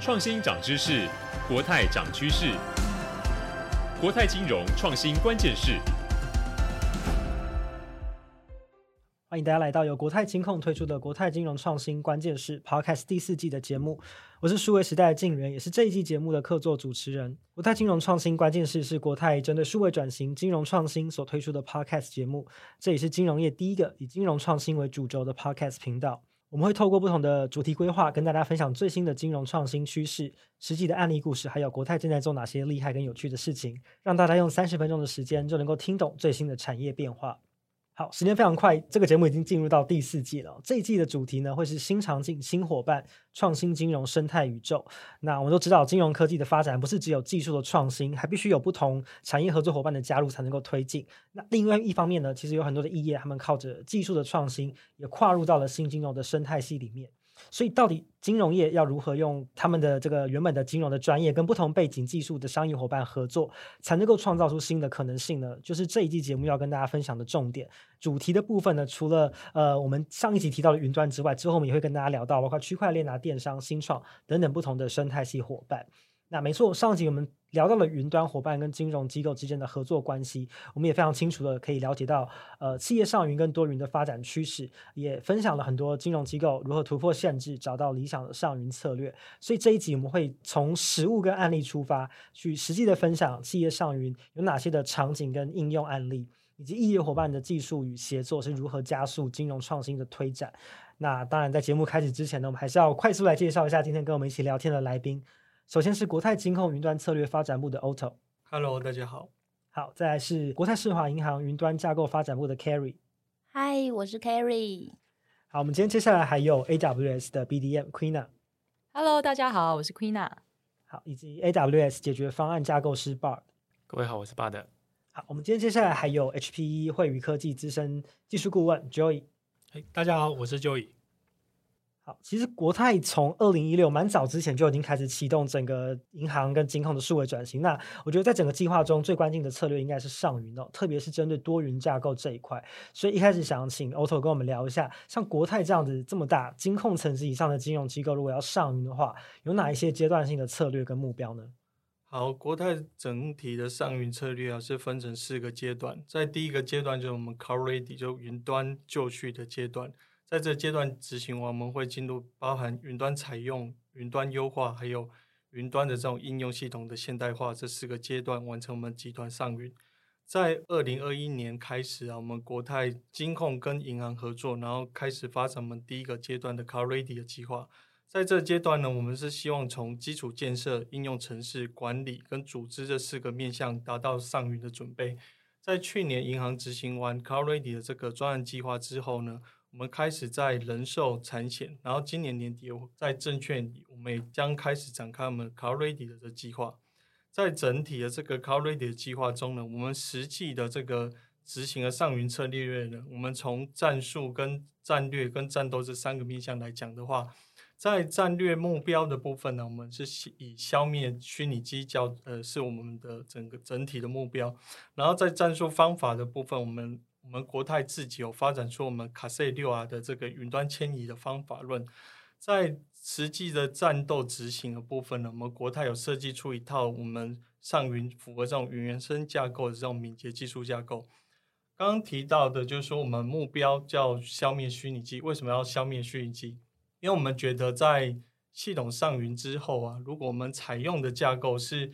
创新涨知识，国泰涨趋势。国泰金融创新关键是。欢迎大家来到由国泰金控推出的国泰金融创新关键是 Podcast 第四季的节目。我是数位时代的敬原，也是这一季节目的客座主持人。国泰金融创新关键是是国泰针对数位转型、金融创新所推出的 Podcast 节目，这也是金融业第一个以金融创新为主轴的 Podcast 频道。我们会透过不同的主题规划，跟大家分享最新的金融创新趋势、实际的案例故事，还有国泰正在做哪些厉害跟有趣的事情，让大家用三十分钟的时间就能够听懂最新的产业变化。好，时间非常快，这个节目已经进入到第四季了。这一季的主题呢，会是新场景、新伙伴、创新金融生态宇宙。那我们都知道，金融科技的发展不是只有技术的创新，还必须有不同产业合作伙伴的加入才能够推进。那另外一方面呢，其实有很多的异业，他们靠着技术的创新，也跨入到了新金融的生态系里面。所以，到底金融业要如何用他们的这个原本的金融的专业，跟不同背景、技术的商业伙伴合作，才能够创造出新的可能性呢？就是这一季节目要跟大家分享的重点。主题的部分呢，除了呃我们上一集提到的云端之外，之后我们也会跟大家聊到包括区块链啊、电商、新创等等不同的生态系伙伴。那没错，上集我们聊到了云端伙伴跟金融机构之间的合作关系，我们也非常清楚的可以了解到，呃，企业上云跟多云的发展趋势，也分享了很多金融机构如何突破限制，找到理想的上云策略。所以这一集我们会从实物跟案例出发，去实际的分享企业上云有哪些的场景跟应用案例，以及异业伙伴的技术与协作是如何加速金融创新的推展。那当然，在节目开始之前呢，我们还是要快速来介绍一下今天跟我们一起聊天的来宾。首先是国泰金控云端策略发展部的 Otto。Hello，大家好。好，再来是国泰世华银行云端架构发展部的 Carry。Hi，我是 Carry。好，我们今天接下来还有 AWS 的 BDM Queena。Hello，大家好，我是 Queena。好，以及 AWS 解决方案架构师 Bard。各位好，我是 Bard。好，我们今天接下来还有 HPE 惠宇科技资深技术顾问 Joey。Hey, 大家好，我是 Joey。其实国泰从二零一六蛮早之前就已经开始启动整个银行跟金控的数位转型。那我觉得在整个计划中最关键的策略应该是上云哦，特别是针对多云架构这一块。所以一开始想请 Otto 跟我们聊一下，像国泰这样子这么大金控层级以上的金融机构，如果要上云的话，有哪一些阶段性的策略跟目标呢？好，国泰整体的上云策略啊是分成四个阶段，在第一个阶段就是我们 Cloud Ready 就云端就绪的阶段。在这阶段执行，我们会进入包含云端采用、云端优化，还有云端的这种应用系统的现代化这四个阶段，完成我们集团上云。在二零二一年开始啊，我们国泰金控跟银行合作，然后开始发展我们第一个阶段的 Cloud Ready 的计划。在这阶段呢，我们是希望从基础建设、应用城市管理跟组织这四个面向，达到上云的准备。在去年银行执行完 Cloud Ready 的这个专案计划之后呢，我们开始在人寿、产险，然后今年年底我在证券里，我们也将开始展开我们 Cloud Ready 的这计划。在整体的这个 Cloud Ready 的计划中呢，我们实际的这个执行的上云策略呢，我们从战术、跟战略、跟战斗这三个面向来讲的话，在战略目标的部分呢，我们是以消灭虚拟机较呃是我们的整个整体的目标。然后在战术方法的部分，我们我们国泰自己有发展出我们卡塞六 R 的这个云端迁移的方法论，在实际的战斗执行的部分呢，我们国泰有设计出一套我们上云符合这种云原生架构的这种敏捷技术架构。刚刚提到的就是说，我们目标叫消灭虚拟机，为什么要消灭虚拟机？因为我们觉得在系统上云之后啊，如果我们采用的架构是，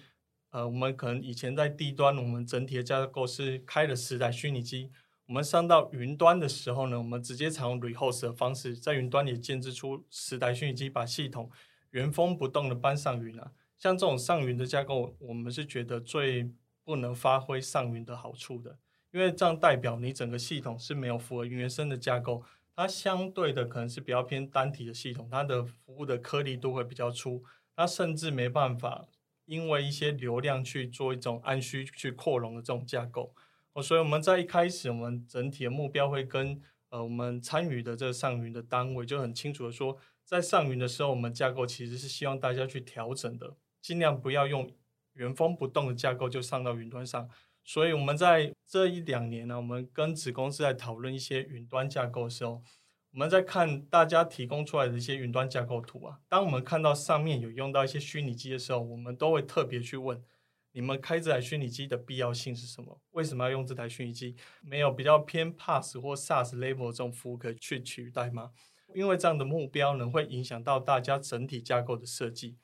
呃，我们可能以前在低端，我们整体的架构是开了十台虚拟机。我们上到云端的时候呢，我们直接采用 rehost 的方式，在云端里建置出十台虚拟机，把系统原封不动的搬上云啊。像这种上云的架构，我们是觉得最不能发挥上云的好处的，因为这样代表你整个系统是没有符合原生的架构，它相对的可能是比较偏单体的系统，它的服务的颗粒度会比较粗，它甚至没办法因为一些流量去做一种按需去扩容的这种架构。所以我们在一开始，我们整体的目标会跟呃我们参与的这个上云的单位就很清楚的说，在上云的时候，我们架构其实是希望大家去调整的，尽量不要用原封不动的架构就上到云端上。所以我们在这一两年呢，我们跟子公司在讨论一些云端架构的时候，我我们在看大家提供出来的一些云端架构图啊，当我们看到上面有用到一些虚拟机的时候，我们都会特别去问：你们开这台虚拟机的必要性是什么？为什么要用这台虚拟机？没有比较偏 PaaS 或 SaaS level 这种服务可以去取代吗？因为这样的目标呢，会影响到大家整体架构的设计。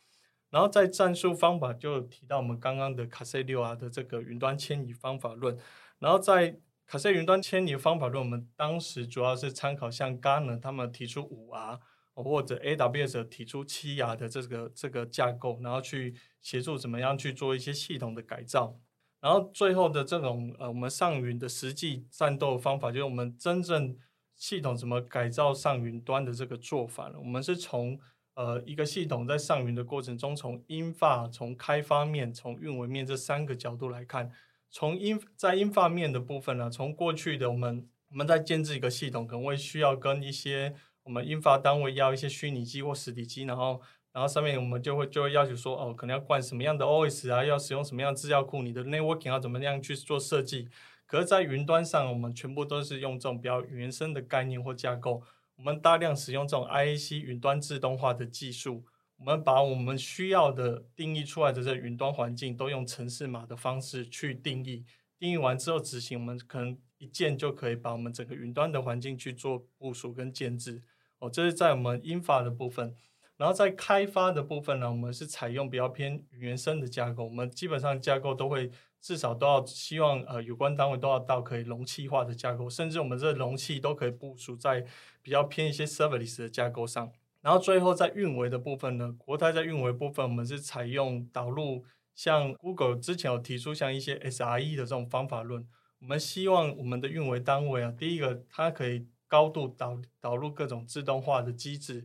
然后在战术方法就提到我们刚刚的卡塞六 R 的这个云端迁移方法论，然后在卡塞云端迁移方法论，我们当时主要是参考像 g a n e r 他们提出五 R，或者 AWS 提出七 R 的这个这个架构，然后去协助怎么样去做一些系统的改造，然后最后的这种呃我们上云的实际战斗方法，就是我们真正系统怎么改造上云端的这个做法呢？我们是从呃一个系统在上云的过程中，从 infra、从开发面、从运维面这三个角度来看。从 in 在 infra 面的部分呢，从过去的我们我们在建置一个系统，可能会需要跟一些我们 infra 单位要一些虚拟机或实体机，然后然后上面我们就会就会要求说，哦，可能要灌什么样的 OS 啊，要使用什么样的资料库，你的 networking 要怎么样去做设计。可是，在云端上，我们全部都是用这种比较原生的概念或架构，我们大量使用这种 IAC 云端自动化的技术。我们把我们需要的定义出来的这云端环境，都用程式码的方式去定义。定义完之后执行，我们可能一键就可以把我们整个云端的环境去做部署跟建置。哦，这是在我们 infra 的部分。然后在开发的部分呢，我们是采用比较偏原生的架构。我们基本上架构都会至少都要希望呃有关单位都要到可以容器化的架构，甚至我们这容器都可以部署在比较偏一些 serverless 的架构上。然后最后在运维的部分呢，国泰在运维部分，我们是采用导入像 Google 之前有提出像一些 SRE 的这种方法论，我们希望我们的运维单位啊，第一个它可以高度导导入各种自动化的机制，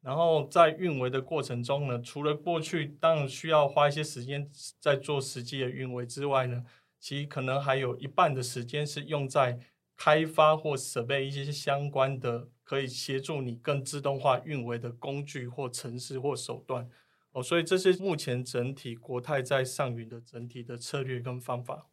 然后在运维的过程中呢，除了过去当然需要花一些时间在做实际的运维之外呢，其实可能还有一半的时间是用在开发或设备一些相关的。可以协助你更自动化运维的工具或程式或手段哦，所以这是目前整体国泰在上云的整体的策略跟方法。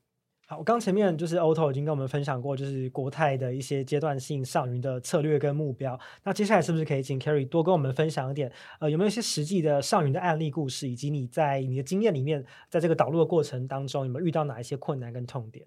好，我刚前面就是 Otto 已经跟我们分享过，就是国泰的一些阶段性上云的策略跟目标。那接下来是不是可以请 Carry 多跟我们分享一点？呃，有没有一些实际的上云的案例故事，以及你在你的经验里面，在这个导入的过程当中，有没有遇到哪一些困难跟痛点？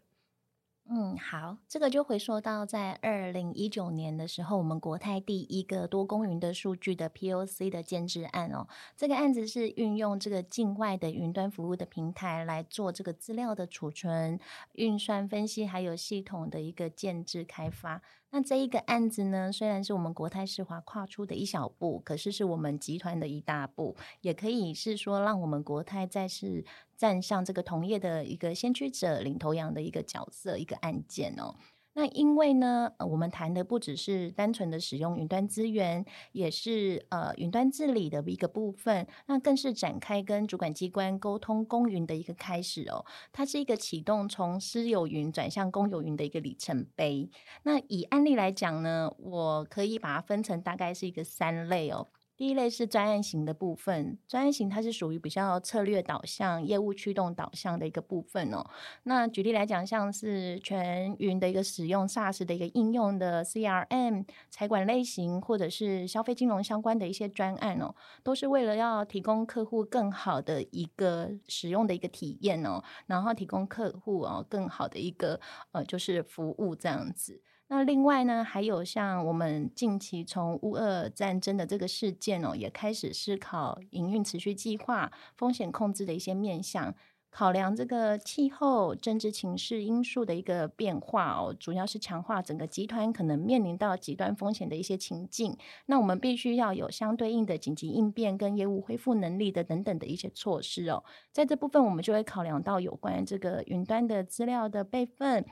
嗯，好，这个就回溯到在二零一九年的时候，我们国泰第一个多公云的数据的 POC 的建制案哦。这个案子是运用这个境外的云端服务的平台来做这个资料的储存、运算、分析，还有系统的一个建制开发。那这一个案子呢，虽然是我们国泰世华跨出的一小步，可是是我们集团的一大步，也可以是说让我们国泰再次站上这个同业的一个先驱者、领头羊的一个角色，一个案件哦。那因为呢，呃，我们谈的不只是单纯的使用云端资源，也是呃云端治理的一个部分，那更是展开跟主管机关沟通公云的一个开始哦。它是一个启动从私有云转向公有云的一个里程碑。那以案例来讲呢，我可以把它分成大概是一个三类哦。第一类是专案型的部分，专案型它是属于比较策略导向、业务驱动导向的一个部分哦。那举例来讲，像是全云的一个使用 SaaS 的一个应用的 CRM、财管类型，或者是消费金融相关的一些专案哦，都是为了要提供客户更好的一个使用的一个体验哦，然后提供客户哦更好的一个呃就是服务这样子。那另外呢，还有像我们近期从乌俄战争的这个事件哦，也开始思考营运持续计划、风险控制的一些面向，考量这个气候、政治情势因素的一个变化哦，主要是强化整个集团可能面临到极端风险的一些情境。那我们必须要有相对应的紧急应变跟业务恢复能力的等等的一些措施哦。在这部分，我们就会考量到有关这个云端的资料的备份。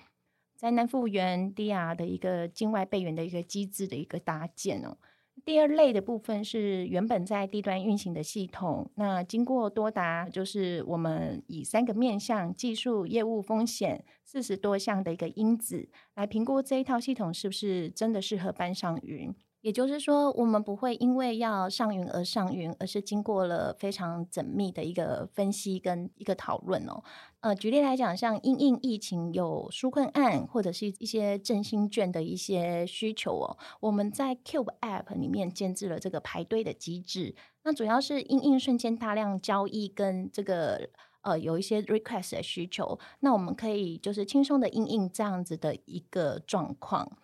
灾难复原 DR 的一个境外备援的一个机制的一个搭建哦。第二类的部分是原本在地端运行的系统，那经过多达就是我们以三个面向技术、业务、风险四十多项的一个因子来评估这一套系统是不是真的适合搬上云。也就是说，我们不会因为要上云而上云，而是经过了非常缜密的一个分析跟一个讨论哦。呃，举例来讲，像因应疫情有纾困案或者是一些振兴券的一些需求哦，我们在 Cube App 里面建置了这个排队的机制。那主要是因应瞬间大量交易跟这个呃有一些 request 的需求，那我们可以就是轻松的因应这样子的一个状况。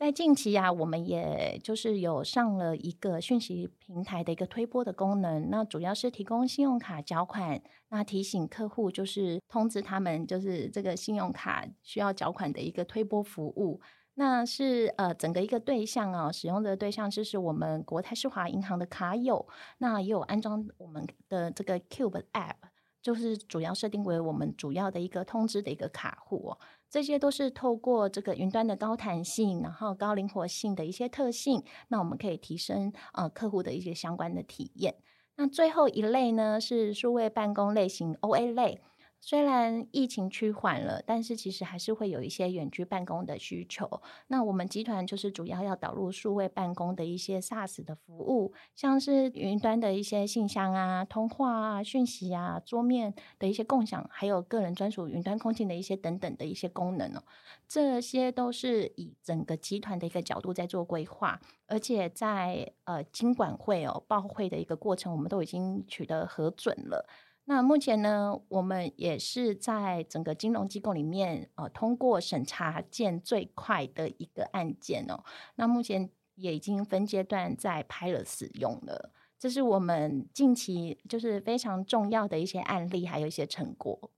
在近期啊，我们也就是有上了一个讯息平台的一个推播的功能，那主要是提供信用卡缴款，那提醒客户就是通知他们就是这个信用卡需要缴款的一个推播服务。那是呃整个一个对象啊，使用的对象就是我们国泰世华银行的卡友，那也有安装我们的这个 Cube App，就是主要设定为我们主要的一个通知的一个卡户哦。这些都是透过这个云端的高弹性，然后高灵活性的一些特性，那我们可以提升呃客户的一些相关的体验。那最后一类呢，是数位办公类型 OA 类。虽然疫情趋缓了，但是其实还是会有一些远距办公的需求。那我们集团就是主要要导入数位办公的一些 SaaS 的服务，像是云端的一些信箱啊、通话啊、讯息啊、桌面的一些共享，还有个人专属云端空间的一些等等的一些功能哦。这些都是以整个集团的一个角度在做规划，而且在呃经管会哦报会的一个过程，我们都已经取得核准了。那目前呢，我们也是在整个金融机构里面，呃，通过审查件最快的一个案件哦。那目前也已经分阶段在拍了使用了，这是我们近期就是非常重要的一些案例，还有一些成果。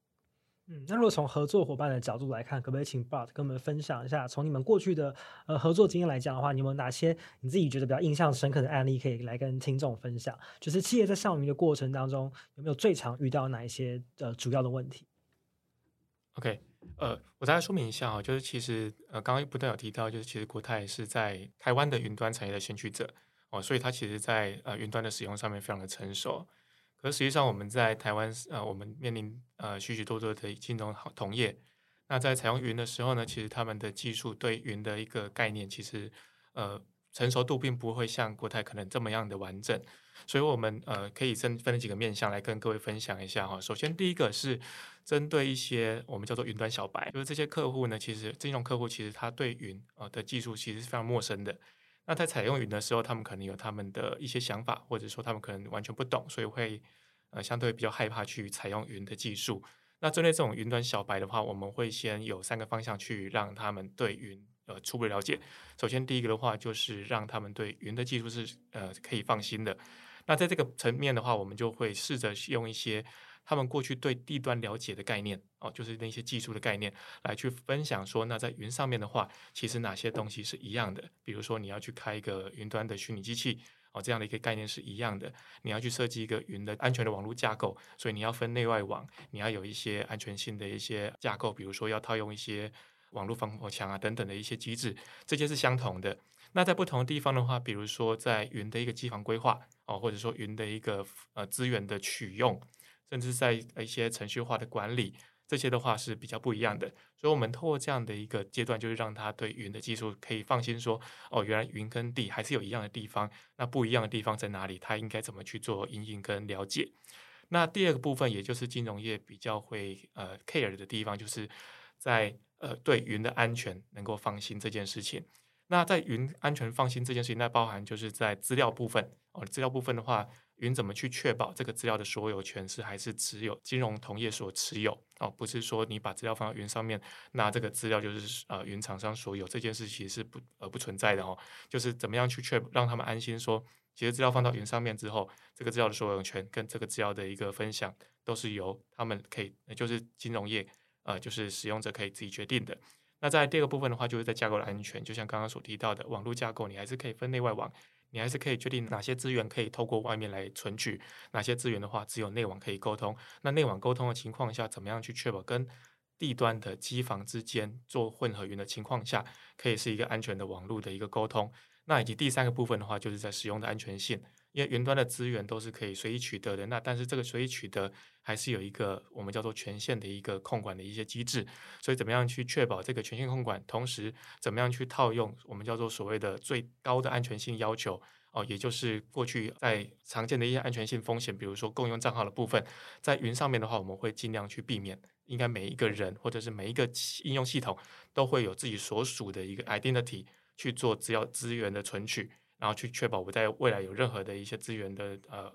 嗯，那如果从合作伙伴的角度来看，可不可以请 Bart 跟我们分享一下，从你们过去的呃合作经验来讲的话，你有没有哪些你自己觉得比较印象深刻的案例可以来跟听众分享？就是企业在上云的过程当中，有没有最常遇到哪一些呃主要的问题？OK，呃，我大概说明一下啊，就是其实呃刚刚不断有提到，就是其实国泰是在台湾的云端产业的先驱者哦，所以它其实在呃云端的使用上面非常的成熟。可实际上，我们在台湾，呃，我们面临呃许许多多的金融同业。那在采用云的时候呢，其实他们的技术对云的一个概念，其实呃成熟度并不会像国泰可能这么样的完整。所以，我们呃可以分分几个面向来跟各位分享一下哈。首先，第一个是针对一些我们叫做云端小白，就是这些客户呢，其实金融客户其实他对云呃的技术其实是非常陌生的。那在采用云的时候，他们可能有他们的一些想法，或者说他们可能完全不懂，所以会呃相对比较害怕去采用云的技术。那针对这种云端小白的话，我们会先有三个方向去让他们对云呃初步了解。首先第一个的话，就是让他们对云的技术是呃可以放心的。那在这个层面的话，我们就会试着用一些。他们过去对地端了解的概念哦，就是那些技术的概念，来去分享说，那在云上面的话，其实哪些东西是一样的？比如说你要去开一个云端的虚拟机器哦，这样的一个概念是一样的。你要去设计一个云的安全的网络架构，所以你要分内外网，你要有一些安全性的一些架构，比如说要套用一些网络防火墙啊等等的一些机制，这些是相同的。那在不同的地方的话，比如说在云的一个机房规划哦，或者说云的一个呃资源的取用。甚至在一些程序化的管理，这些的话是比较不一样的。所以，我们透过这样的一个阶段，就是让他对云的技术可以放心说：哦，原来云跟地还是有一样的地方。那不一样的地方在哪里？他应该怎么去做因应跟了解？那第二个部分，也就是金融业比较会呃 care 的地方，就是在呃对云的安全能够放心这件事情。那在云安全放心这件事情，那包含就是在资料部分哦，资料部分的话。云怎么去确保这个资料的所有权是还是只有金融同业所持有哦？不是说你把资料放到云上面，那这个资料就是呃云厂商所有，这件事其实是不呃不存在的哦。就是怎么样去确让他们安心说，其实资料放到云上面之后，这个资料的所有权跟这个资料的一个分享都是由他们可以，就是金融业呃就是使用者可以自己决定的。那在第二个部分的话，就是在架构的安全，就像刚刚所提到的网络架构，你还是可以分内外网。你还是可以决定哪些资源可以透过外面来存取，哪些资源的话只有内网可以沟通。那内网沟通的情况下，怎么样去确保跟地端的机房之间做混合云的情况下，可以是一个安全的网络的一个沟通？那以及第三个部分的话，就是在使用的安全性，因为云端的资源都是可以随意取得的，那但是这个随意取得还是有一个我们叫做权限的一个控管的一些机制，所以怎么样去确保这个权限控管，同时怎么样去套用我们叫做所谓的最高的安全性要求哦，也就是过去在常见的一些安全性风险，比如说共用账号的部分，在云上面的话，我们会尽量去避免，应该每一个人或者是每一个应用系统都会有自己所属的一个 identity 去做资料资源的存取。然后去确保我在未来有任何的一些资源的呃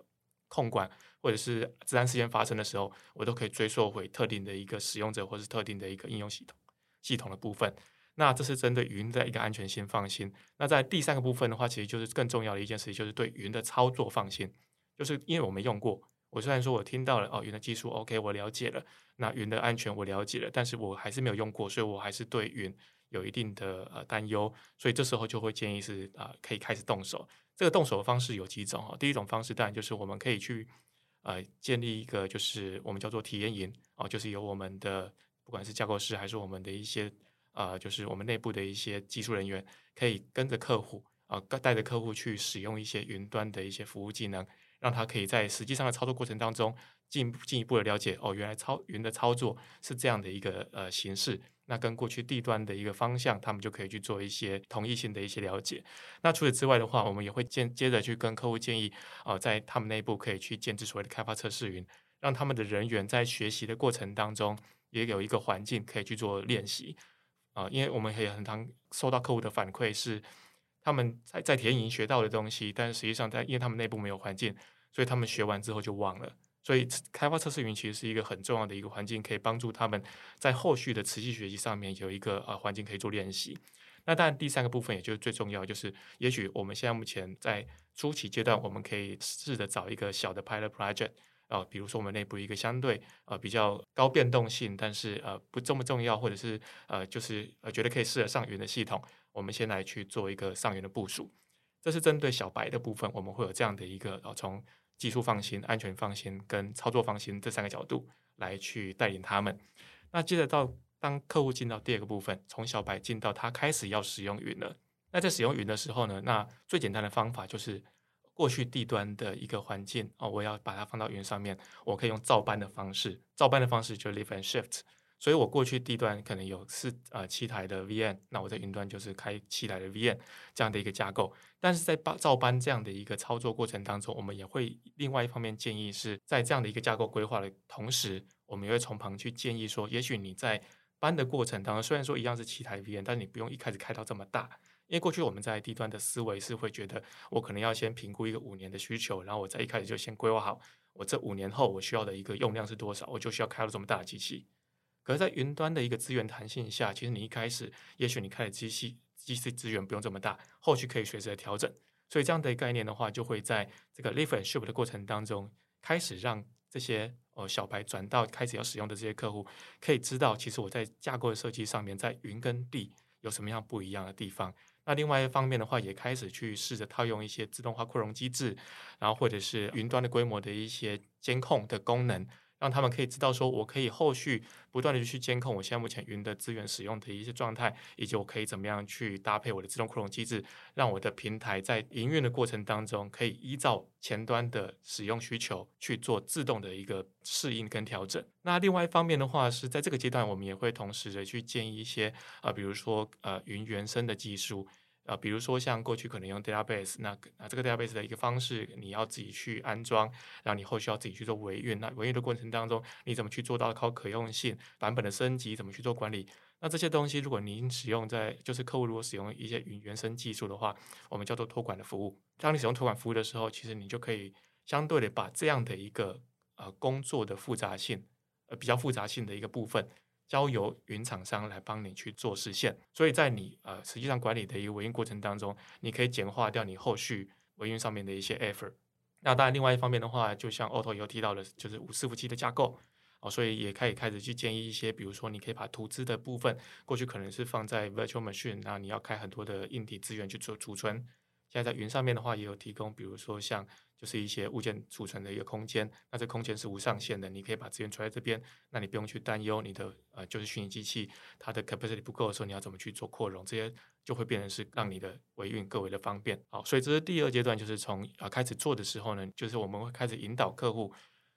控管，或者是资安事件发生的时候，我都可以追溯回特定的一个使用者或是特定的一个应用系统系统的部分。那这是针对云的一个安全性放心。那在第三个部分的话，其实就是更重要的一件事情，就是对云的操作放心。就是因为我没用过，我虽然说我听到了哦，云的技术 OK，我了解了，那云的安全我了解了，但是我还是没有用过，所以我还是对云。有一定的呃担忧，所以这时候就会建议是啊、可以开始动手。这个动手的方式有几种哦。第一种方式当然就是我们可以去呃建立一个就是我们叫做体验营哦，就是由我们的不管是架构师还是我们的一些啊、呃，就是我们内部的一些技术人员，可以跟着客户啊，带着客户去使用一些云端的一些服务技能，让他可以在实际上的操作过程当中进进一步的了解哦，原来操云的操作是这样的一个呃形式。那跟过去地端的一个方向，他们就可以去做一些同异性的一些了解。那除此之外的话，我们也会接接着去跟客户建议，啊、在他们内部可以去建置所谓的开发测试云，让他们的人员在学习的过程当中也有一个环境可以去做练习。啊、因为我们也很常收到客户的反馈是，他们在在体验营学到的东西，但实际上在因为他们内部没有环境，所以他们学完之后就忘了。所以，开发测试云其实是一个很重要的一个环境，可以帮助他们在后续的持续学习上面有一个呃环境可以做练习。那当然，第三个部分也就是最重要，就是也许我们现在目前在初期阶段，我们可以试着找一个小的 pilot project 啊、呃，比如说我们内部一个相对呃比较高变动性，但是呃不这么重要，或者是呃就是呃觉得可以适合上云的系统，我们先来去做一个上云的部署。这是针对小白的部分，我们会有这样的一个呃从。技术放心、安全放心跟操作放心这三个角度来去带领他们。那接着到当客户进到第二个部分，从小白进到他开始要使用云了。那在使用云的时候呢，那最简单的方法就是过去地端的一个环境哦，我要把它放到云上面，我可以用照搬的方式，照搬的方式就是 live and shift。所以我过去地端可能有四呃七台的 VM，那我在云端就是开七台的 VM 这样的一个架构。但是在照搬这样的一个操作过程当中，我们也会另外一方面建议是在这样的一个架构规划的同时，我们也会从旁去建议说，也许你在搬的过程当中，虽然说一样是七台 VM，但是你不用一开始开到这么大，因为过去我们在地端的思维是会觉得，我可能要先评估一个五年的需求，然后我在一开始就先规划好，我这五年后我需要的一个用量是多少，我就需要开到这么大的机器。可是，在云端的一个资源弹性下，其实你一开始，也许你开的机器机器资源不用这么大，后续可以随时的调整。所以，这样的概念的话，就会在这个 lift and shift 的过程当中，开始让这些呃小白转到开始要使用的这些客户，可以知道，其实我在架构的设计上面，在云跟地有什么样不一样的地方。那另外一方面的话，也开始去试着套用一些自动化扩容机制，然后或者是云端的规模的一些监控的功能。让他们可以知道，说我可以后续不断的去监控我现在目前云的资源使用的一些状态，以及我可以怎么样去搭配我的自动扩容机制，让我的平台在营运的过程当中，可以依照前端的使用需求去做自动的一个适应跟调整。那另外一方面的话，是在这个阶段，我们也会同时的去建议一些、呃，比如说呃云原生的技术。啊，比如说像过去可能用 database，那啊这个 database 的一个方式，你要自己去安装，然后你后续要自己去做维运。那维运的过程当中，你怎么去做到靠可用性、版本的升级，怎么去做管理？那这些东西，如果您使用在就是客户如果使用一些云原生技术的话，我们叫做托管的服务。当你使用托管服务的时候，其实你就可以相对的把这样的一个呃工作的复杂性，呃比较复杂性的一个部分。交由云厂商来帮你去做实现，所以在你呃实际上管理的一个维运过程当中，你可以简化掉你后续维运上面的一些 effort。那当然，另外一方面的话，就像 Otto 有提到的，就是五伺服器的架构哦，所以也可以开始去建议一些，比如说你可以把图资的部分，过去可能是放在 virtual machine，然后你要开很多的硬体资源去做储存，现在在云上面的话，也有提供，比如说像就是一些物件储存的一个空间，那这空间是无上限的，你可以把资源存在这边，那你不用去担忧你的呃就是虚拟机器它的 capacity 不够的时候，你要怎么去做扩容，这些就会变成是让你的维运更为的方便。好，所以这是第二阶段，就是从啊开始做的时候呢，就是我们会开始引导客户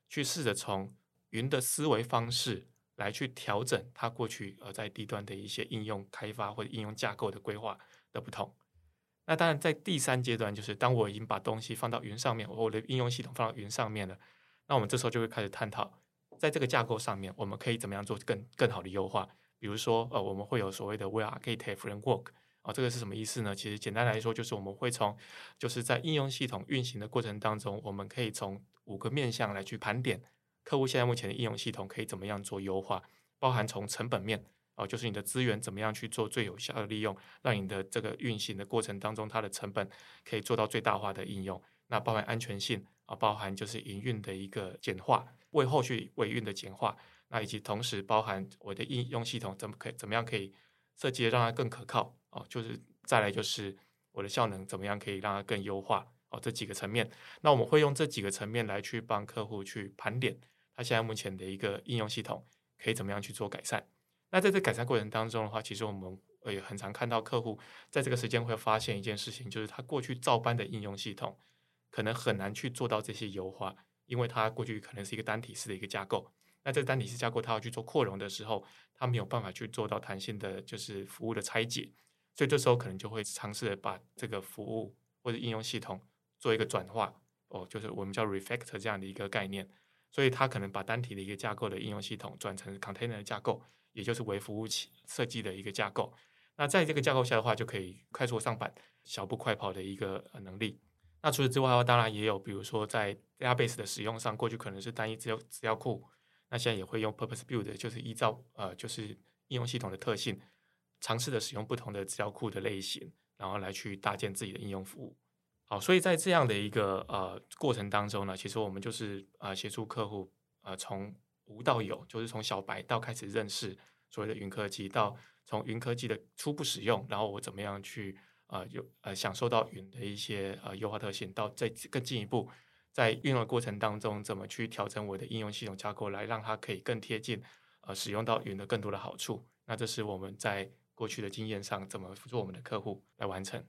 去试着从云的思维方式来去调整它过去呃在低端的一些应用开发或者应用架构的规划的不同。那当然，在第三阶段，就是当我已经把东西放到云上面，我的应用系统放到云上面了，那我们这时候就会开始探讨，在这个架构上面，我们可以怎么样做更更好的优化。比如说，呃，我们会有所谓的 w e Architect Framework 啊，这个是什么意思呢？其实简单来说，就是我们会从就是在应用系统运行的过程当中，我们可以从五个面向来去盘点客户现在目前的应用系统可以怎么样做优化，包含从成本面。哦，就是你的资源怎么样去做最有效的利用，让你的这个运行的过程当中，它的成本可以做到最大化的应用。那包含安全性啊，包含就是营运的一个简化，为后续维运的简化。那以及同时包含我的应用系统怎么可以怎么样可以设计让它更可靠哦，就是再来就是我的效能怎么样可以让它更优化哦，这几个层面。那我们会用这几个层面来去帮客户去盘点他现在目前的一个应用系统可以怎么样去做改善。那在这改善过程当中的话，其实我们也很常看到客户在这个时间会发现一件事情，就是他过去照搬的应用系统可能很难去做到这些优化，因为他过去可能是一个单体式的一个架构。那这个单体式架构，他要去做扩容的时候，他没有办法去做到弹性的，就是服务的拆解，所以这时候可能就会尝试把这个服务或者应用系统做一个转化，哦，就是我们叫 refactor 这样的一个概念。所以他可能把单体的一个架构的应用系统转成 container 的架构。也就是为服务器设计的一个架构，那在这个架构下的话，就可以快速上板、小步快跑的一个能力。那除此之外的话，当然也有，比如说在 database 的使用上，过去可能是单一资料资料库，那现在也会用 purpose build，就是依照呃就是应用系统的特性，尝试的使用不同的资料库的类型，然后来去搭建自己的应用服务。好，所以在这样的一个呃过程当中呢，其实我们就是呃协助客户呃从。无到有，就是从小白到开始认识所谓的云科技，到从云科技的初步使用，然后我怎么样去呃有呃享受到云的一些呃优化特性，到再更进一步，在运用的过程当中，怎么去调整我的应用系统架构，来让它可以更贴近呃使用到云的更多的好处。那这是我们在过去的经验上怎么辅助我们的客户来完成。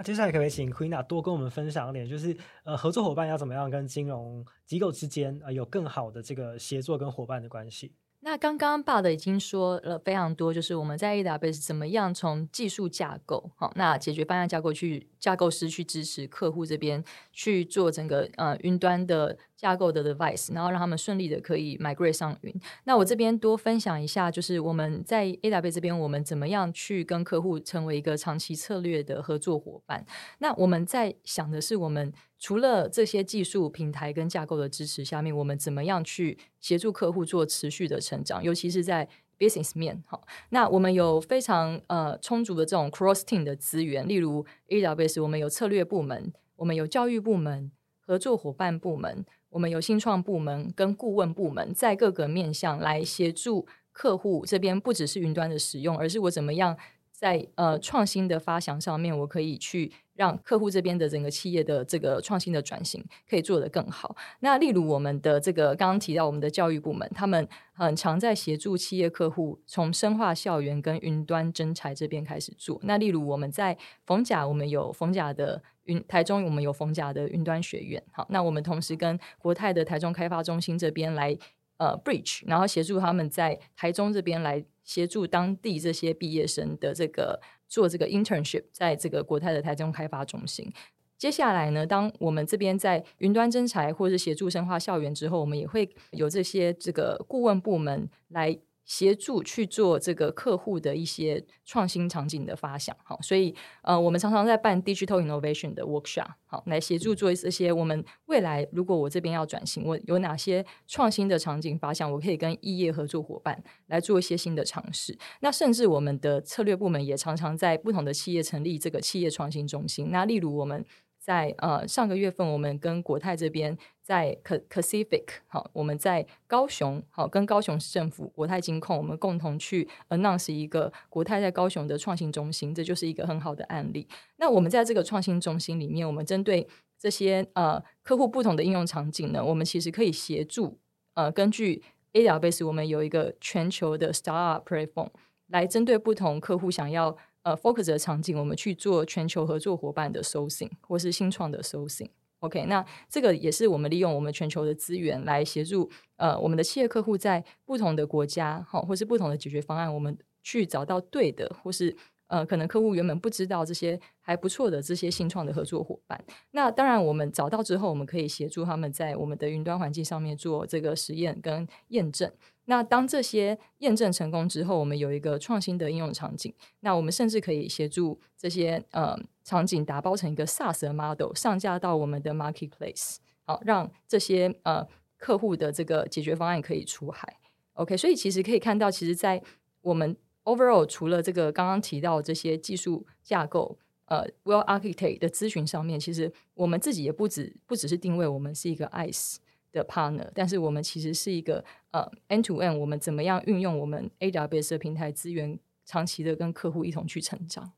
那接下来可不可以请 Queena 多跟我们分享一点，就是呃合作伙伴要怎么样跟金融机构之间呃有更好的这个协作跟伙伴的关系？那刚刚 b 的已经说了非常多，就是我们在 AWS 怎么样从技术架构，好，那解决方案架构去架构师去支持客户这边去做整个呃云端的架构的 device，然后让他们顺利的可以 migrate 上云。那我这边多分享一下，就是我们在 A W 这边，我们怎么样去跟客户成为一个长期策略的合作伙伴？那我们在想的是我们。除了这些技术平台跟架构的支持下面，我们怎么样去协助客户做持续的成长？尤其是在 business 面，好，那我们有非常呃充足的这种 cross team 的资源，例如 AWS，我们有策略部门，我们有教育部门、合作伙伴部门，我们有新创部门跟顾问部门，在各个面向来协助客户这边，不只是云端的使用，而是我怎么样在呃创新的发想上面，我可以去。让客户这边的整个企业的这个创新的转型可以做得更好。那例如我们的这个刚刚提到我们的教育部门，他们很常在协助企业客户从深化校园跟云端征才这边开始做。那例如我们在逢甲，我们有逢甲的云，台中我们有逢甲的云端学院。好，那我们同时跟国泰的台中开发中心这边来呃 bridge，然后协助他们在台中这边来协助当地这些毕业生的这个。做这个 internship，在这个国泰的台中开发中心。接下来呢，当我们这边在云端征才或者协助深化校园之后，我们也会有这些这个顾问部门来。协助去做这个客户的一些创新场景的发想，好，所以呃，我们常常在办 digital innovation 的 workshop，好，来协助做一些我们未来如果我这边要转型，我有哪些创新的场景发想，我可以跟异业合作伙伴来做一些新的尝试。那甚至我们的策略部门也常常在不同的企业成立这个企业创新中心。那例如我们在呃上个月份，我们跟国泰这边在 Pacific 好，我们在高雄好，跟高雄市政府、国泰金控，我们共同去 announce 一个国泰在高雄的创新中心，这就是一个很好的案例。那我们在这个创新中心里面，我们针对这些呃客户不同的应用场景呢，我们其实可以协助呃根据 AWS，我们有一个全球的 STAR platform 来针对不同客户想要。呃，focus 的场景，我们去做全球合作伙伴的 sourcing 或是新创的 sourcing。OK，那这个也是我们利用我们全球的资源来协助呃我们的企业客户在不同的国家，好，或是不同的解决方案，我们去找到对的，或是呃可能客户原本不知道这些还不错的这些新创的合作伙伴。那当然，我们找到之后，我们可以协助他们在我们的云端环境上面做这个实验跟验证。那当这些验证成功之后，我们有一个创新的应用场景。那我们甚至可以协助这些呃场景打包成一个 SaaS 的 model，上架到我们的 marketplace，好，让这些呃客户的这个解决方案可以出海。OK，所以其实可以看到，其实，在我们 overall 除了这个刚刚提到这些技术架构，呃，well architect 的咨询上面，其实我们自己也不止不只是定位我们是一个 ICE 的 partner，但是我们其实是一个呃 end to end，我们怎么样运用我们 AWS 的平台资源，长期的跟客户一同去成长。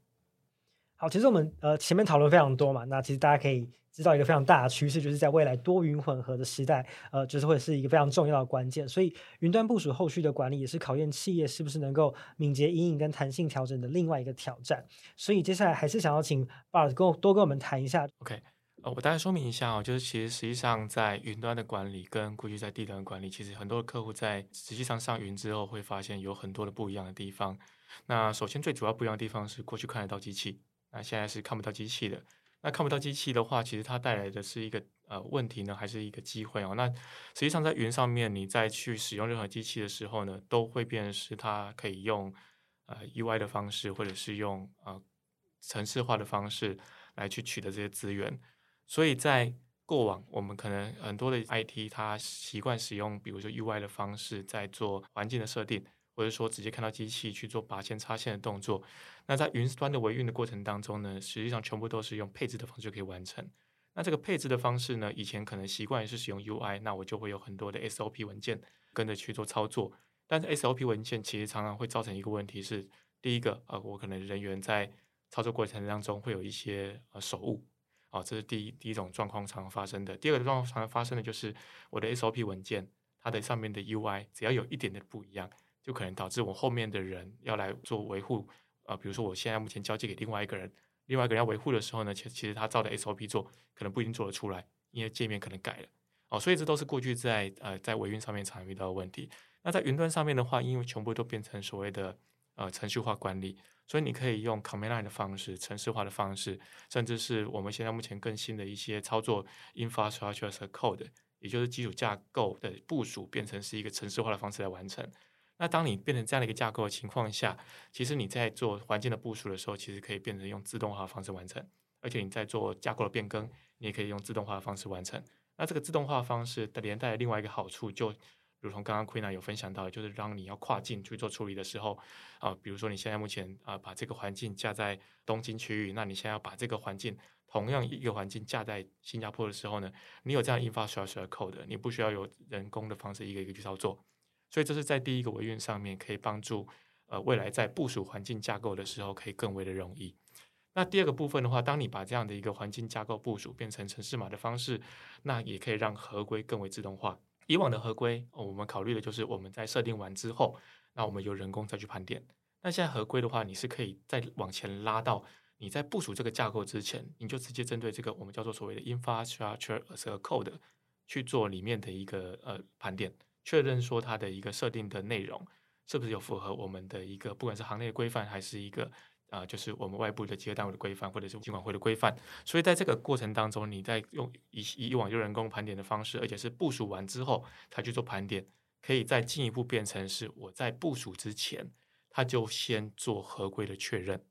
好，其实我们呃前面讨论非常多嘛，那其实大家可以知道一个非常大的趋势，就是在未来多云混合的时代，呃，就是会是一个非常重要的关键。所以云端部署后续的管理，也是考验企业是不是能够敏捷因应跟弹性调整的另外一个挑战。所以接下来还是想要请 Bart 跟我多跟我们谈一下。OK。呃，我大概说明一下哦，就是其实实际上在云端的管理跟过去在地端的管理，其实很多客户在实际上上云之后会发现有很多的不一样的地方。那首先最主要不一样的地方是过去看得到机器，那现在是看不到机器的。那看不到机器的话，其实它带来的是一个呃问题呢，还是一个机会哦？那实际上在云上面，你再去使用任何机器的时候呢，都会变成是它可以用呃 UI 的方式，或者是用呃城市化的方式来去取得这些资源。所以在过往，我们可能很多的 IT 它习惯使用，比如说 UI 的方式，在做环境的设定，或者说直接看到机器去做拔线插线的动作。那在云端的维运的过程当中呢，实际上全部都是用配置的方式可以完成。那这个配置的方式呢，以前可能习惯是使用 UI，那我就会有很多的 SOP 文件跟着去做操作。但是 SOP 文件其实常常会造成一个问题是，第一个，呃，我可能人员在操作过程当中会有一些呃手误。哦，这是第一第一种状况常发生的。第二个状况常发生的就是我的 SOP 文件，它的上面的 UI 只要有一点点不一样，就可能导致我后面的人要来做维护。啊，比如说我现在目前交接给另外一个人，另外一个人要维护的时候呢，其其实他照的 SOP 做，可能不一定做得出来，因为界面可能改了。哦，所以这都是过去在呃在维运上面常遇到的问题。那在云端上面的话，因为全部都变成所谓的呃程序化管理。所以你可以用 command line 的方式、程式化的方式，甚至是我们现在目前更新的一些操作 infrastructure as code，也就是基础架构的部署，变成是一个程式化的方式来完成。那当你变成这样的一个架构的情况下，其实你在做环境的部署的时候，其实可以变成用自动化的方式完成。而且你在做架构的变更，你也可以用自动化的方式完成。那这个自动化方式的连带另外一个好处就。如同刚刚 Queena 有分享到，就是当你要跨境去做处理的时候，啊、比如说你现在目前啊、把这个环境架在东京区域，那你现在要把这个环境同样一个环境架在新加坡的时候呢，你有这样 infrastructure code，你不需要有人工的方式一个一个去操作，所以这是在第一个维运上面可以帮助呃未来在部署环境架构的时候可以更为的容易。那第二个部分的话，当你把这样的一个环境架构部署变成程式码的方式，那也可以让合规更为自动化。以往的合规，我们考虑的就是我们在设定完之后，那我们由人工再去盘点。那现在合规的话，你是可以再往前拉到你在部署这个架构之前，你就直接针对这个我们叫做所谓的 infrastructure as a code 去做里面的一个呃盘点，确认说它的一个设定的内容是不是有符合我们的一个不管是行内的规范还是一个。啊、就是我们外部的机构单位的规范，或者是监管会的规范。所以在这个过程当中，你在用以以往用人工盘点的方式，而且是部署完之后才去做盘点，可以再进一步变成是我在部署之前，他就先做合规的确认。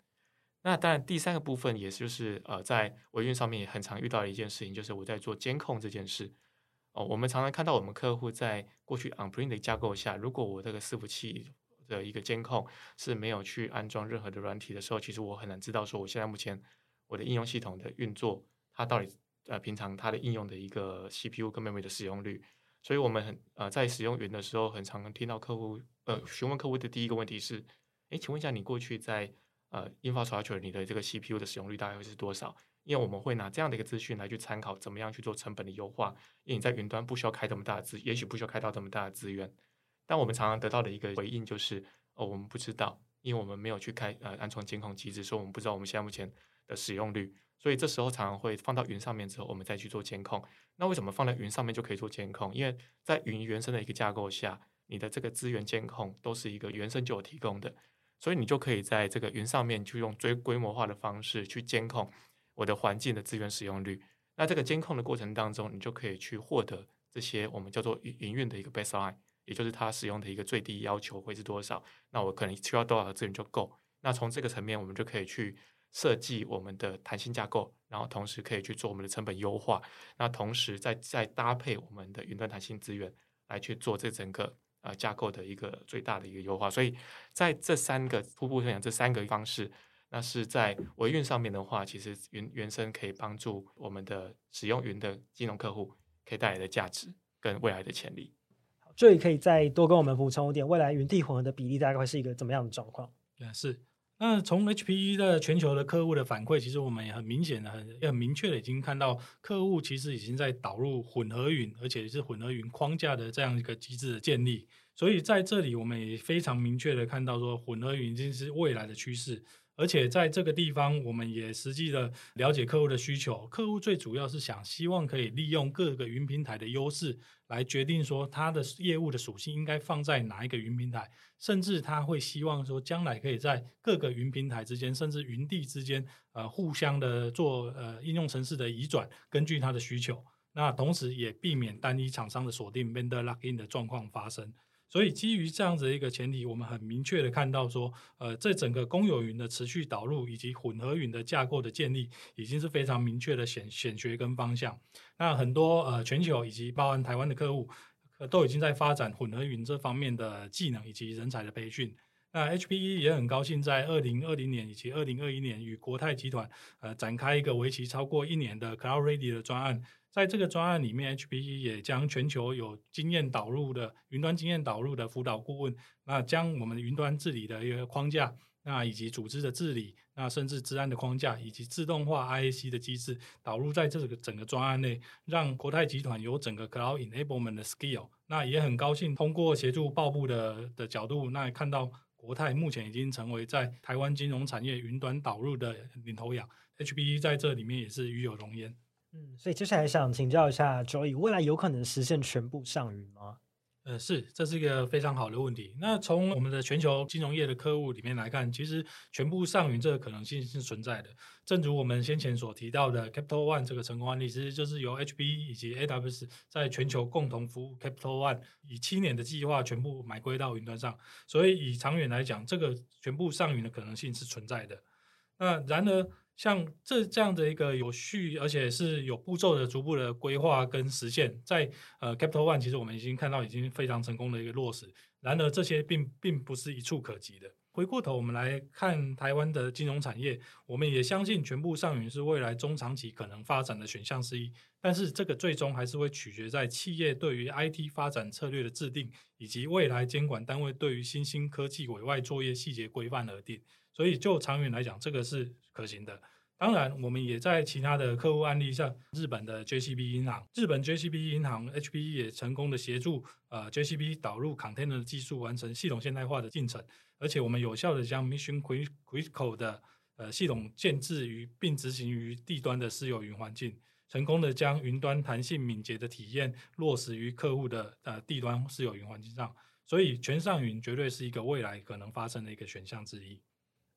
那当然，第三个部分，也就是呃，在维运上面也很常遇到的一件事情，就是我在做监控这件事。哦，我们常常看到我们客户在过去 on-prem 的架构下，如果我这个伺服器。的一个监控是没有去安装任何的软体的时候，其实我很难知道说我现在目前我的应用系统的运作它到底呃平常它的应用的一个 CPU 跟 memory 的使用率。所以我们很呃在使用云的时候，很常听到客户呃询问客户的第一个问题是：诶，请问一下你过去在呃 infrastructure 你的这个 CPU 的使用率大概会是多少？因为我们会拿这样的一个资讯来去参考，怎么样去做成本的优化。因为你在云端不需要开这么大的资，也许不需要开到这么大的资源。但我们常常得到的一个回应就是：哦，我们不知道，因为我们没有去开呃安装监控机制，所以我们不知道我们现在目前的使用率。所以这时候常常会放到云上面之后，我们再去做监控。那为什么放在云上面就可以做监控？因为在云原生的一个架构下，你的这个资源监控都是一个原生就有提供的，所以你就可以在这个云上面就用最规模化的方式去监控我的环境的资源使用率。那这个监控的过程当中，你就可以去获得这些我们叫做营运的一个 baseline，也就是它使用的一个最低要求会是多少。那我可能需要多少资源就够。那从这个层面，我们就可以去。设计我们的弹性架构，然后同时可以去做我们的成本优化。那同时再再搭配我们的云端弹性资源来去做这整个呃架构的一个最大的一个优化。所以在这三个初步分享这三个方式，那是在维运上面的话，其实云原生可以帮助我们的使用云的金融客户可以带来的价值跟未来的潜力。这里可以再多跟我们补充一点，未来云地混合的比例大概会是一个怎么样的状况？也是。那从 HPE 的全球的客户的反馈，其实我们也很明显的、很很明确的已经看到，客户其实已经在导入混合云，而且是混合云框架的这样一个机制的建立。所以在这里，我们也非常明确的看到说，混合云已经是未来的趋势。而且在这个地方，我们也实际的了解客户的需求。客户最主要是想希望可以利用各个云平台的优势，来决定说它的业务的属性应该放在哪一个云平台，甚至他会希望说将来可以在各个云平台之间，甚至云地之间，呃，互相的做呃应用程式的移转，根据他的需求。那同时也避免单一厂商的锁定 vendor lock-in 的状况发生。所以基于这样子一个前提，我们很明确的看到说，呃，这整个公有云的持续导入以及混合云的架构的建立，已经是非常明确的选选学跟方向。那很多呃全球以及包含台湾的客户，都已经在发展混合云这方面的技能以及人才的培训。那 HPE 也很高兴在二零二零年以及二零二一年与国泰集团呃展开一个为期超过一年的 Cloud Ready 的专案。在这个专案里面，HPE 也将全球有经验导入的云端经验导入的辅导顾问，那将我们云端治理的一个框架，那以及组织的治理，那甚至治安的框架，以及自动化 IAC 的机制导入在这个整个专案内，让国泰集团有整个 Cloud Enablement 的 skill。那也很高兴通过协助报部的的角度，那看到国泰目前已经成为在台湾金融产业云端导入的领头羊，HPE 在这里面也是与有荣焉。嗯，所以接下来想请教一下 Joey，未来有可能实现全部上云吗？呃，是，这是一个非常好的问题。那从我们的全球金融业的客户里面来看，其实全部上云这个可能性是存在的。正如我们先前所提到的，Capital One 这个成功案例，其实就是由 HP 以及 AWS 在全球共同服务 Capital One，以七年的计划全部买归到云端上。所以以长远来讲，这个全部上云的可能性是存在的。那然而，像这这样的一个有序，而且是有步骤的逐步的规划跟实现，在呃 Capital One，其实我们已经看到已经非常成功的一个落实。然而这些并并不是一触可及的。回过头我们来看台湾的金融产业，我们也相信全部上云是未来中长期可能发展的选项之一。但是这个最终还是会取决在企业对于 IT 发展策略的制定，以及未来监管单位对于新兴科技委外作业细节规范而定。所以就长远来讲，这个是可行的。当然，我们也在其他的客户案例上，日本的 JCB 银行，日本 JCB 银行 HPE 也成功的协助呃 JCB 导入 Container 技术，完成系统现代化的进程，而且我们有效的将 Mission Critical 的呃系统建置于并执行于地端的私有云环境，成功的将云端弹性敏捷的体验落实于客户的呃地端私有云环境上，所以全上云绝对是一个未来可能发生的一个选项之一。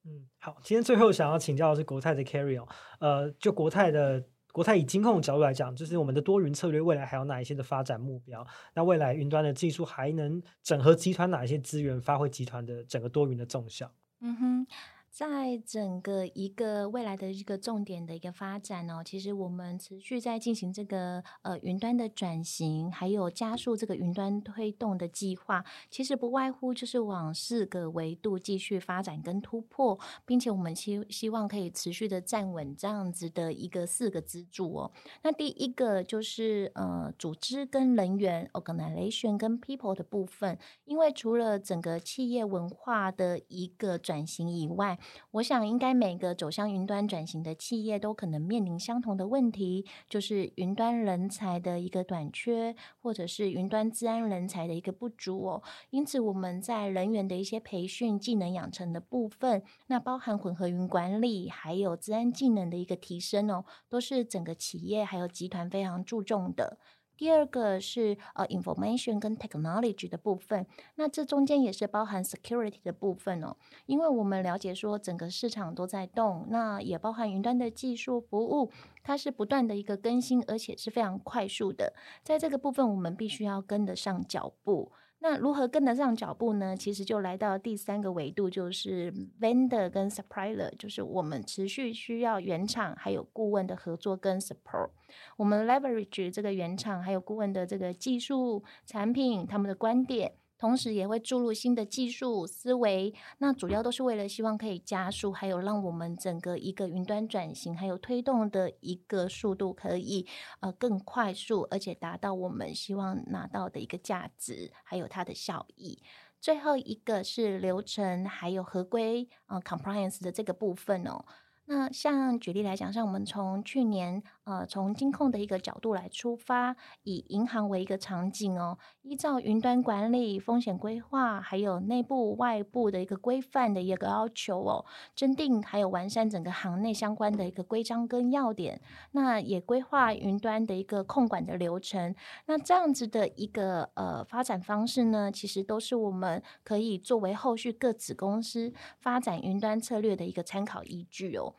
嗯，好，今天最后想要请教的是国泰的 Carry 哦，呃，就国泰的国泰以金控的角度来讲，就是我们的多云策略未来还有哪一些的发展目标？那未来云端的技术还能整合集团哪一些资源，发挥集团的整个多云的纵向？嗯哼。在整个一个未来的一个重点的一个发展哦，其实我们持续在进行这个呃云端的转型，还有加速这个云端推动的计划。其实不外乎就是往四个维度继续发展跟突破，并且我们希希望可以持续的站稳这样子的一个四个支柱哦。那第一个就是呃组织跟人员 （organization） 跟 people 的部分，因为除了整个企业文化的一个转型以外，我想，应该每个走向云端转型的企业都可能面临相同的问题，就是云端人才的一个短缺，或者是云端治安人才的一个不足哦。因此，我们在人员的一些培训、技能养成的部分，那包含混合云管理，还有治安技能的一个提升哦，都是整个企业还有集团非常注重的。第二个是呃，information 跟 technology 的部分，那这中间也是包含 security 的部分哦。因为我们了解说整个市场都在动，那也包含云端的技术服务，它是不断的一个更新，而且是非常快速的。在这个部分，我们必须要跟得上脚步。那如何跟得上脚步呢？其实就来到第三个维度，就是 vendor 跟 supplier，就是我们持续需要原厂还有顾问的合作跟 support。我们 leverage 这个原厂还有顾问的这个技术、产品，他们的观点。同时也会注入新的技术思维，那主要都是为了希望可以加速，还有让我们整个一个云端转型，还有推动的一个速度可以呃更快速，而且达到我们希望拿到的一个价值，还有它的效益。最后一个是流程还有合规呃 compliance 的这个部分哦。那像举例来讲，像我们从去年呃从金控的一个角度来出发，以银行为一个场景哦，依照云端管理、风险规划，还有内部外部的一个规范的一个要求哦，增订还有完善整个行内相关的一个规章跟要点，那也规划云端的一个控管的流程。那这样子的一个呃发展方式呢，其实都是我们可以作为后续各子公司发展云端策略的一个参考依据哦。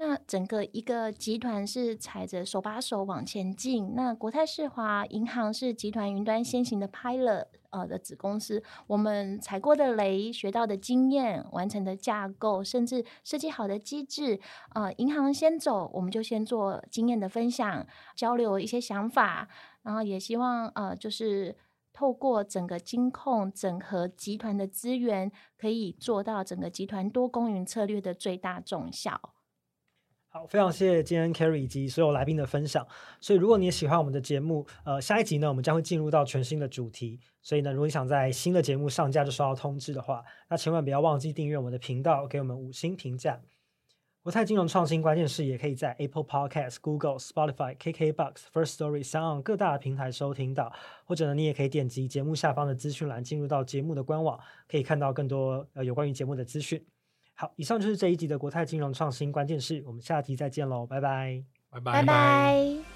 那整个一个集团是踩着手把手往前进。那国泰世华银行是集团云端先行的 pilot 呃的子公司，我们踩过的雷、学到的经验、完成的架构，甚至设计好的机制，呃，银行先走，我们就先做经验的分享、交流一些想法，然后也希望呃，就是透过整个金控整合集团的资源，可以做到整个集团多公云策略的最大重效。非常谢谢今天 Carry 以及所有来宾的分享。所以，如果你也喜欢我们的节目，呃，下一集呢，我们将会进入到全新的主题。所以呢，如果你想在新的节目上架就收到通知的话，那千万不要忘记订阅我们的频道，给我们五星评价。国泰金融创新关键是也可以在 Apple Podcast、Google、Spotify、KKBox、First Story Sound 各大平台收听到，或者呢，你也可以点击节目下方的资讯栏，进入到节目的官网，可以看到更多呃有关于节目的资讯。好，以上就是这一集的国泰金融创新关键事，我们下集再见喽，拜拜，拜拜。拜拜。